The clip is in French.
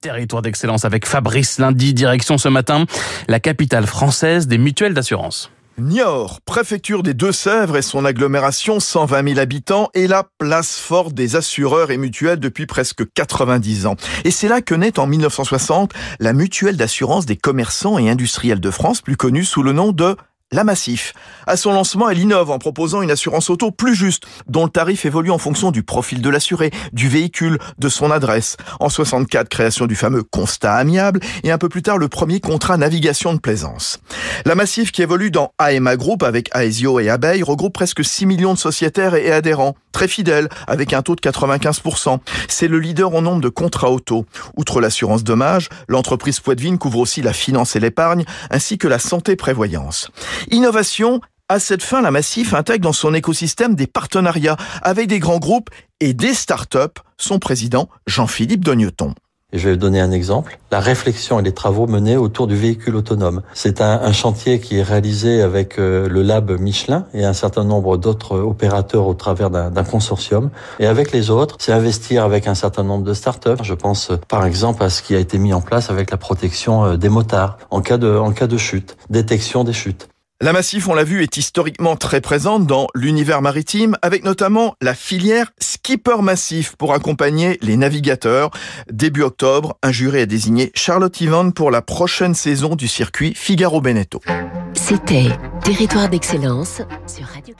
Territoire d'excellence avec Fabrice Lundi, direction ce matin, la capitale française des mutuelles d'assurance. Niort, préfecture des Deux-Sèvres et son agglomération, 120 000 habitants, est la place forte des assureurs et mutuelles depuis presque 90 ans. Et c'est là que naît en 1960 la mutuelle d'assurance des commerçants et industriels de France, plus connue sous le nom de la Massif. À son lancement, elle innove en proposant une assurance auto plus juste, dont le tarif évolue en fonction du profil de l'assuré, du véhicule, de son adresse. En 64, création du fameux constat amiable et un peu plus tard le premier contrat navigation de plaisance. La Massif qui évolue dans AMA Group avec Aesio et Abeille regroupe presque 6 millions de sociétaires et adhérents, très fidèles avec un taux de 95%. C'est le leader en nombre de contrats auto. Outre l'assurance dommage, l'entreprise Poitvine couvre aussi la finance et l'épargne ainsi que la santé prévoyance. Innovation, à cette fin, la Massif intègre dans son écosystème des partenariats avec des grands groupes et des start-up, son président Jean-Philippe Dogneton. Et je vais vous donner un exemple. La réflexion et les travaux menés autour du véhicule autonome. C'est un, chantier qui est réalisé avec euh, le lab Michelin et un certain nombre d'autres opérateurs au travers d'un consortium. Et avec les autres, c'est investir avec un certain nombre de startups. Je pense par exemple à ce qui a été mis en place avec la protection euh, des motards en cas de chute, détection des chutes. La Massif, on l'a vu, est historiquement très présente dans l'univers maritime, avec notamment la filière Skipper Massif pour accompagner les navigateurs. Début octobre, un jury a désigné Charlotte Yvonne pour la prochaine saison du circuit Figaro-Beneteau. C'était Territoire d'excellence sur Radio